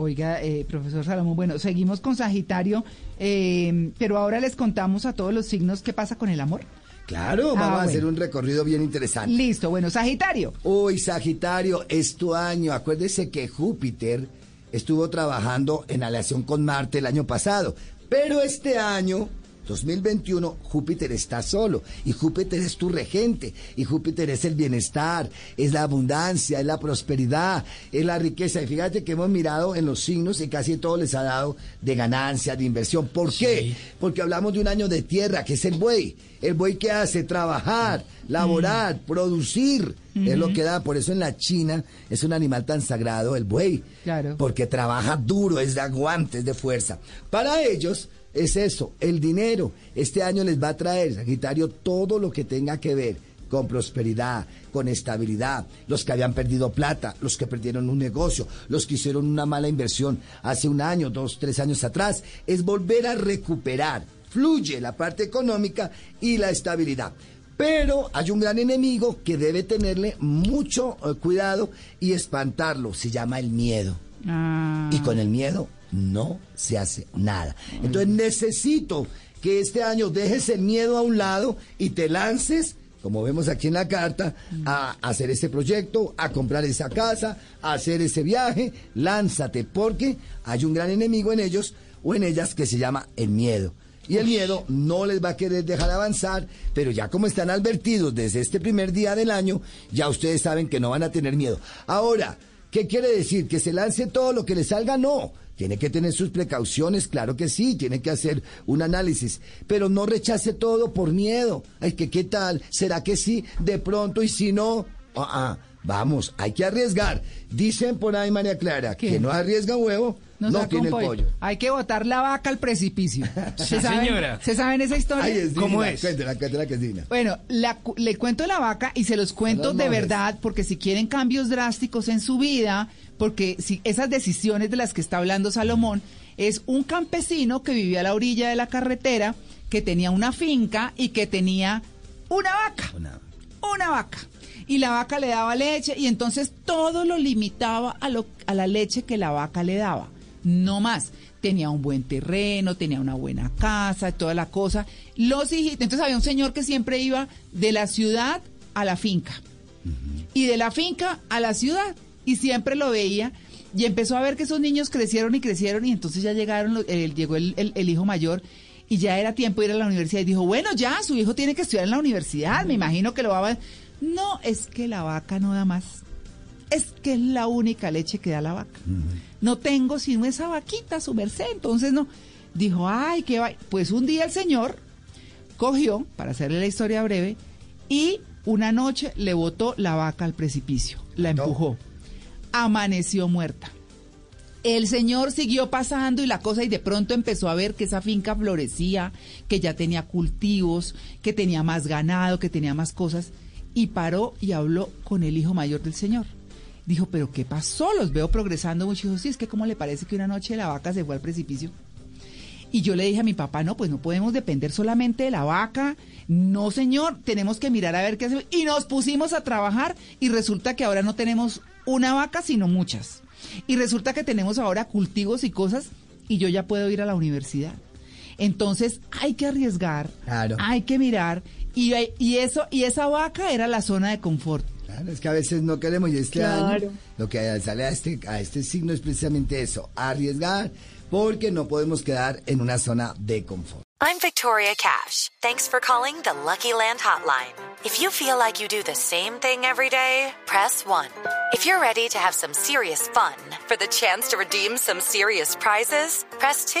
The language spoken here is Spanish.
Oiga, eh, profesor Salomón, bueno, seguimos con Sagitario, eh, pero ahora les contamos a todos los signos qué pasa con el amor. Claro, Ah, vamos a hacer un recorrido bien interesante. Listo, bueno, Sagitario. Uy, Sagitario, es tu año. Acuérdese que Júpiter estuvo trabajando en aleación con Marte el año pasado. Pero este año, 2021, Júpiter está solo. Y Júpiter es tu regente. Y Júpiter es el bienestar, es la abundancia, es la prosperidad, es la riqueza. Y fíjate que hemos mirado en los signos y casi todo les ha dado de ganancia, de inversión. ¿Por qué? Porque hablamos de un año de tierra, que es el buey. El buey que hace trabajar, laborar, producir. Es lo que da. Por eso en la China es un animal tan sagrado, el buey. Claro. Porque trabaja duro, es de aguante, es de fuerza. Para ellos es eso, el dinero. Este año les va a traer, Sagitario, todo lo que tenga que ver con prosperidad, con estabilidad, los que habían perdido plata, los que perdieron un negocio, los que hicieron una mala inversión hace un año, dos, tres años atrás, es volver a recuperar. Fluye la parte económica y la estabilidad. Pero hay un gran enemigo que debe tenerle mucho eh, cuidado y espantarlo. Se llama el miedo. Ah, Y con el miedo no se hace nada. Entonces necesito que este año dejes el miedo a un lado y te lances, como vemos aquí en la carta, a hacer este proyecto, a comprar esa casa, a hacer ese viaje. Lánzate, porque hay un gran enemigo en ellos o en ellas que se llama el miedo. Y el miedo no les va a querer dejar avanzar, pero ya como están advertidos desde este primer día del año, ya ustedes saben que no van a tener miedo. Ahora, ¿Qué quiere decir? ¿Que se lance todo lo que le salga? No. Tiene que tener sus precauciones, claro que sí, tiene que hacer un análisis, pero no rechace todo por miedo. Ay, que qué tal, será que sí, de pronto y si no, ah, ah, vamos, hay que arriesgar. Dicen por ahí, María Clara, ¿Qué? que no arriesga huevo, no, saca tiene un el pollo. Hay que botar la vaca al precipicio. ¿Se Sí, saben, señora. ¿Se saben esa historia? Ay, es ¿Cómo es? Cuéntela, cuéntela que es divina. Bueno, la le cuento la vaca y se los cuento de monjes. verdad, porque si quieren cambios drásticos en su vida, porque si esas decisiones de las que está hablando Salomón, es un campesino que vivía a la orilla de la carretera, que tenía una finca y que tenía una vaca. Una- Una vaca. Y la vaca le daba leche y entonces todo lo limitaba a, lo, a la leche que la vaca le daba. No más. Tenía un buen terreno, tenía una buena casa, toda la cosa. Los hijitos. Entonces había un señor que siempre iba de la ciudad a la finca. Y de la finca a la ciudad. Y siempre lo veía. Y empezó a ver que esos niños crecieron y crecieron. Y entonces ya llegaron, el- llegó el, el- el hijo mayor. Y ya era tiempo de ir a la universidad. Y dijo, bueno, ya, su hijo tiene que estudiar en la universidad. Me imagino que lo va a... No, es que la vaca no da más. Es que es la única leche que da la vaca. No tengo sino esa vaquita, su merced. Entonces no. Dijo, ay, qué va. Pues un día el señor cogió, para hacerle la historia breve, y una noche le botó la vaca al precipicio. La No. empujó. Amaneció muerta. El señor siguió pasando y la cosa y de pronto empezó a ver que esa finca florecía, que ya tenía cultivos, que tenía más ganado, que tenía más cosas y paró y habló con el hijo mayor del señor. Dijo, pero ¿qué pasó? Los veo progresando mucho. Dijo, sí, es que cómo le parece que una noche la vaca se fue al precipicio. Y yo le dije a mi papá, no, pues no podemos depender solamente de la vaca. No, señor, tenemos que mirar a ver qué hacemos. Y nos pusimos a trabajar y resulta que ahora no tenemos una vaca, sino muchas. Y resulta que tenemos ahora cultivos y cosas y yo ya puedo ir a la universidad. Entonces hay que arriesgar, Claro. hay que mirar y, hay- y eso y esa vaca era la zona de confort. Claro, es que a veces no queremos y este Claro. año lo que sale a este, a este signo es precisamente eso, arriesgar, porque no podemos quedar en una zona de confort. I'm Victoria Cash. Thanks for calling the Lucky Land Hotline. If you feel like you do the same thing every day, press 1. If you're ready to have some serious fun for the chance to redeem some serious prizes, press 2.